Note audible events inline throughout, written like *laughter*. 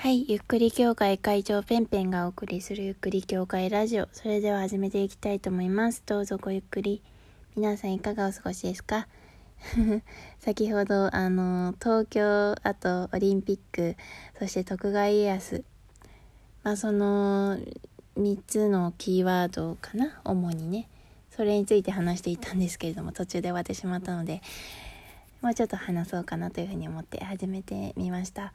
はい、ゆっくり協会会長ペンペンがお送りするゆっくり協会ラジオ。それでは始めていきたいと思います。どうぞごゆっくり。皆さんいかがお過ごしですか？*laughs* 先ほど、あの、東京、あとオリンピック、そして徳川家康。まあ、その3つのキーワードかな、主にね。それについて話していたんですけれども、途中で終わってしまったので、もうちょっと話そうかなというふうに思って始めてみました。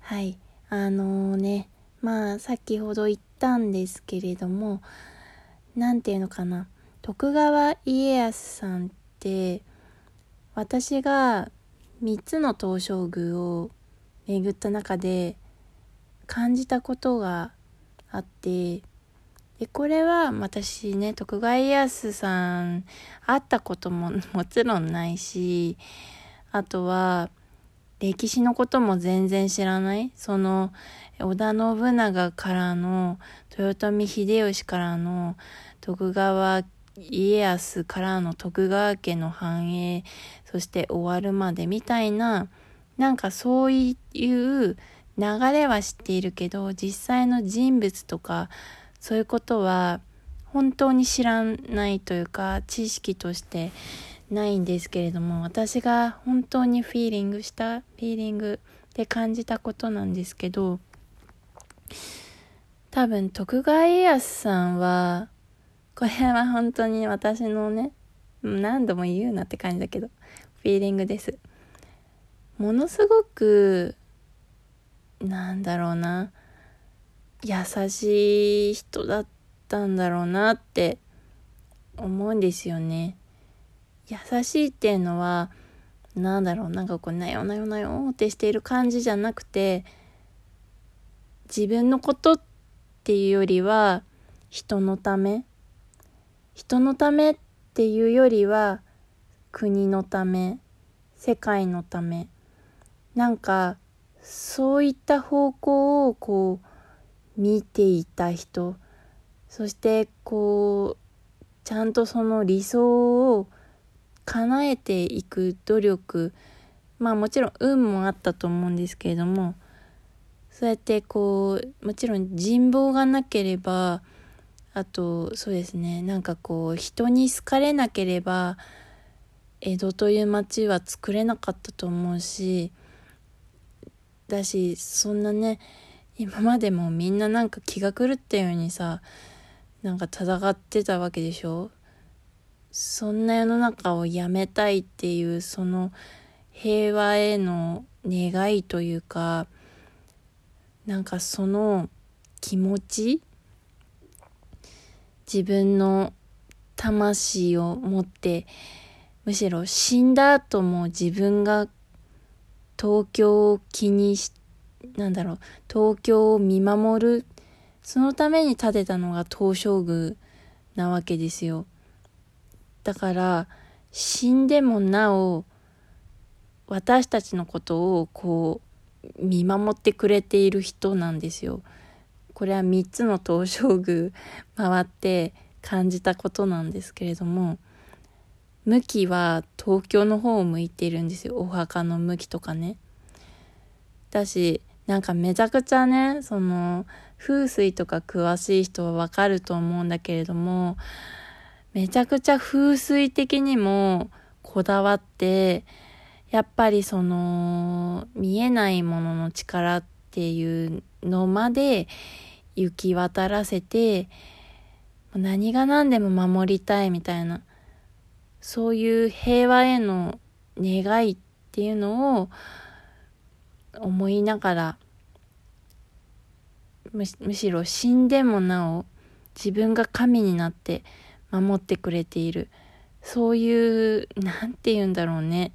はい。あのー、ね、まあ、先ほど言ったんですけれども、なんていうのかな。徳川家康さんって、私が3つの東照宮を巡った中で感じたことがあって、で、これは私ね、徳川家康さん会ったことももちろんないし、あとは、歴史のことも全然知らない？その織田信長からの豊臣秀吉からの徳川家康からの徳川家の繁栄そして終わるまでみたいななんかそういう流れは知っているけど実際の人物とかそういうことは本当に知らないというか知識としてないんですけれども私が本当にフィーリングしたフィーリングで感じたことなんですけど多分徳川家康さんはこれは本当に私のね何度も言うなって感じだけどフィーリングです。ものすごくなんだろうな優しい人だったんだろうなって思うんですよね。優しいっていうのはなんだろうなんかこうなよなよなよってしている感じじゃなくて自分のことっていうよりは人のため人のためっていうよりは国のため世界のためなんかそういった方向をこう見ていた人そしてこうちゃんとその理想を叶えていく努力まあもちろん運もあったと思うんですけれどもそうやってこうもちろん人望がなければあとそうですねなんかこう人に好かれなければ江戸という町は作れなかったと思うしだしそんなね今までもみんななんか気が狂ったようにさなんか戦ってたわけでしょ？そんな世の中をやめたいっていうその平和への願いというかなんかその気持ち自分の魂を持ってむしろ死んだ後も自分が東京を気にしなんだろう東京を見守るそのために建てたのが東照宮なわけですよ。だから死んでもなお私たちのことをこう見守ってくれている人なんですよ。これは3つの東照宮 *laughs* 回って感じたことなんですけれども向きは東京の方を向いているんですよお墓の向きとかね。だしなんかめちゃくちゃねその風水とか詳しい人はわかると思うんだけれどもめちゃくちゃ風水的にもこだわって、やっぱりその見えないものの力っていうのまで行き渡らせて、何が何でも守りたいみたいな、そういう平和への願いっていうのを思いながら、むしろ死んでもなお自分が神になって守ってくれている。そういう何て言うんだろうね。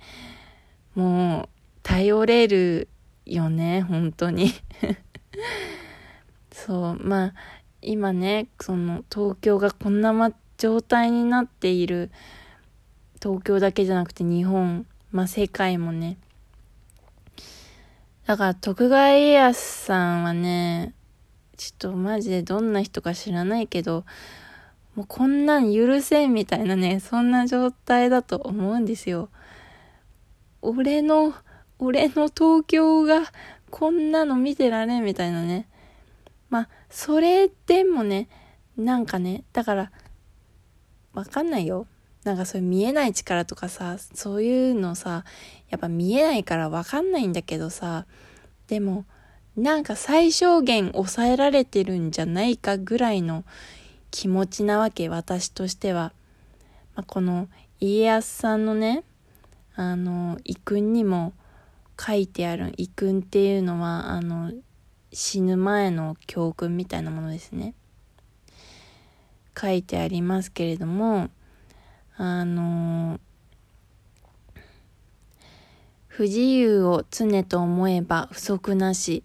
もう頼れるよね本当に。*laughs* そうまあ今ねその東京がこんな、ま、状態になっている東京だけじゃなくて日本まあ世界もね。だから徳川家康さんはねちょっとマジでどんな人か知らないけどもうこんなん許せんみたいなね、そんな状態だと思うんですよ。俺の、俺の東京がこんなの見てられんみたいなね。まあ、それでもね、なんかね、だから、わかんないよ。なんかそういう見えない力とかさ、そういうのさ、やっぱ見えないからわかんないんだけどさ、でも、なんか最小限抑えられてるんじゃないかぐらいの気持ちなわけ、私としては。まあ、この家康さんのね、あの、遺訓にも書いてある、遺訓っていうのは、あの、死ぬ前の教訓みたいなものですね。書いてありますけれども、あの不自由を常と思えば不足なし、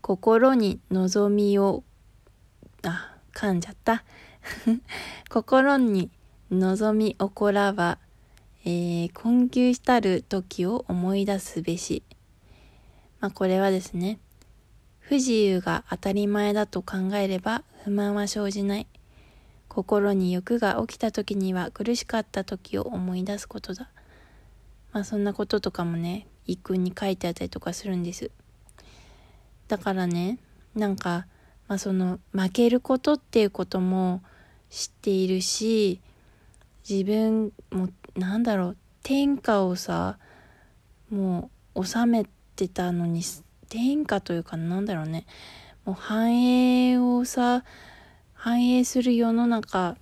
心に望みを、あ、噛んじゃった。*laughs* 心に望み起こらば、えー、困窮したる時を思い出すべし。まあ、これはですね、不自由が当たり前だと考えれば不満は生じない。心に欲が起きた時には苦しかった時を思い出すことだ。まあそんなこととかもね、一訓に書いてあったりとかするんです。だからね、なんか、まあその負けることっていうことも知っているし、自分もなんだろう、天下をさ、もう収めてたのに、天下というかなんだろうね、もう繁栄をさ、繁栄する世の中、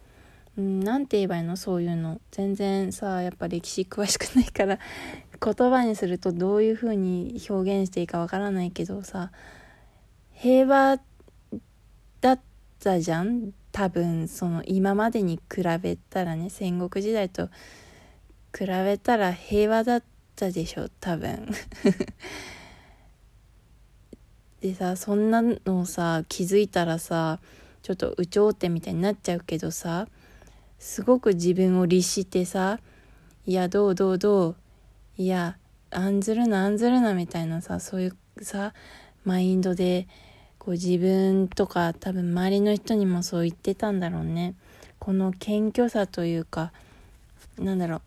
うん、なんて言えばいいの？そういうの。全然さ、やっぱ歴史詳しくないから言葉にするとどういう風に表現していいかわからないけどさ、平和たじゃん多分、その今までに比べたらね、戦国時代と比べたら平和だったでしょ、多分。*laughs* でさ、そんなのさ、気づいたらさ、ちょっと有頂天みたいになっちゃうけどさすごく自分を律してさいやどうどうどういや案ずるな案ずるなみたいなさそういうさマインドでこう自分とか多分周りの人にもそう言ってたんだろうね。この謙虚さというかなんだろう。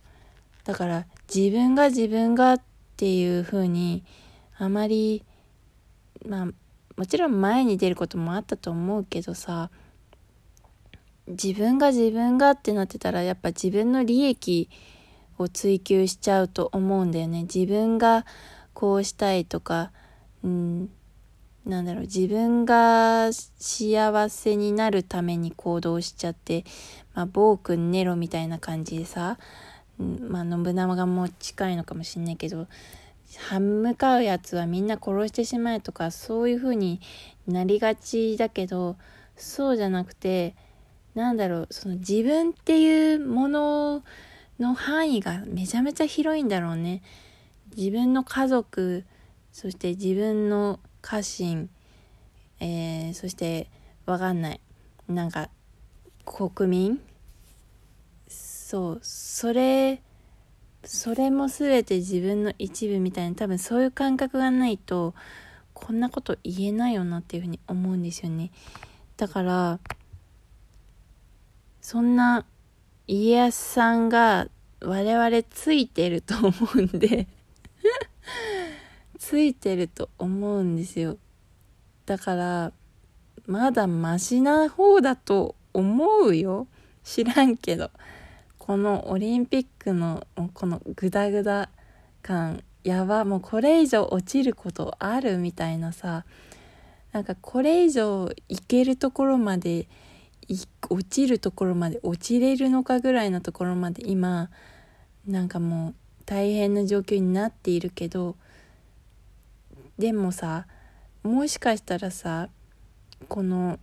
だから自分が自分がっていう風にあまりまあもちろん前に出ることもあったと思うけどさ自分が自分がってなってたらやっぱ自分の利益を追求しちゃうと思うんだよね。自分がこうしたいとかうんなんだろう自分が幸せになるために行動しちゃってまあ暴君ネロみたいな感じでさ、まあ信長も近いのかもしんないけど歯向かうやつはみんな殺してしまえとかそういう風になりがちだけどそうじゃなくてなんだろうその自分っていうものの範囲がめちゃめちゃ広いんだろうね。自分の家族そして自分の家臣、えー、そしてわかんない。なんか国民？そう。それそれも全て自分の一部みたいな。多分そういう感覚がないとこんなこと言えないよなっていうふうに思うんですよね。だからそんな家康さんが我々ついてると思うんでついてると思うんですよ。だからまだマシな方だと思うよ。知らんけど。このオリンピックのこのグダグダ感。やばもうこれ以上落ちることあるみたいなさ。なんかこれ以上いけるところまで落ちるところまで落ちれるのかぐらいのところまで今なんかもう大変な状況になっているけどでもさもしかしたらさこの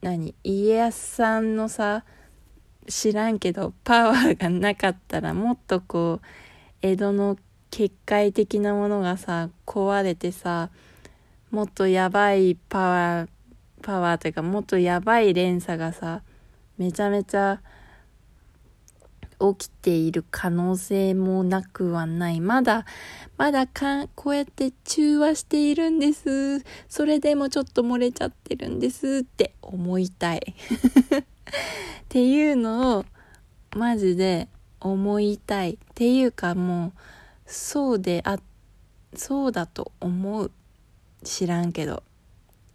何家康さんのさ知らんけどパワーがなかったらもっとこう江戸の結界的なものがさ壊れてさもっとやばいパワーパワーというかもっとやばい連鎖がさめちゃめちゃ起きている可能性もなくはない。まだ、まだかん、こうやって中和しているんです。それでもちょっと漏れちゃってるんですって思いたい。*laughs* っていうのをマジで思いたいっていうかもうそうであそうだと思う知らんけど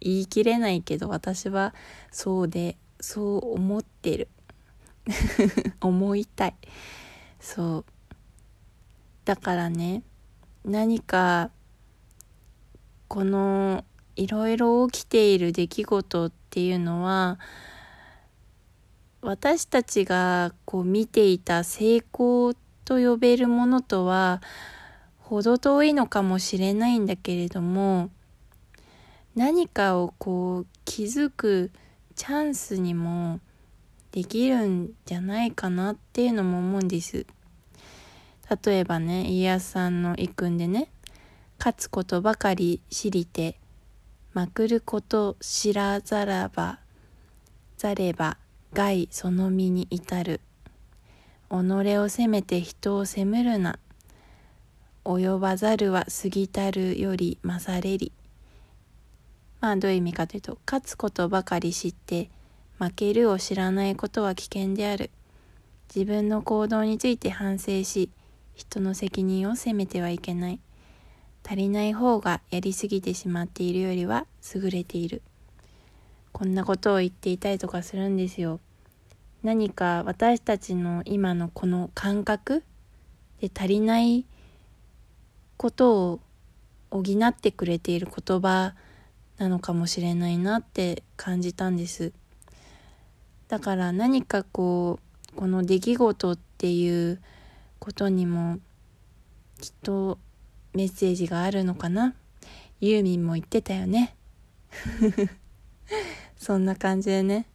言い切れないけど私はそうでそう思ってる *laughs* 思いたい。そう。だからね何かこのいろいろ起きている出来事っていうのは私たちがこう見ていた成功と呼べるものとは程遠いのかもしれないんだけれども何かをこう気づくチャンスにもできるんじゃないかなっていうのも思うんです。例えばね家康さんの一訓でね「勝つことばかり知りてまくること知らざらばざれば害その身に至る」己を責めて人を責めるな。及ばざるは過ぎたるより勝れり。まあどういう意味かというと勝つことばかり知って負けるを知らないことは危険である。自分の行動について反省し人の責任を責めてはいけない。足りない方がやりすぎてしまっているよりは優れている。こんなことを言っていたりとかするんですよ。何か私たちの今のこの感覚で足りないことを補ってくれている言葉なのかもしれないなって感じたんです。だから何かこうこの出来事っていうことにもきっとメッセージがあるのかな？ユーミンも言ってたよね。*laughs* そんな感じでね。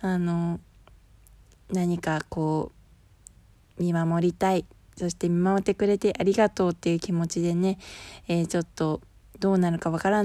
あの何かこう見守りたい。そして見守ってくれてありがとうっていう気持ちでね、えー、ちょっとどうなるかわからない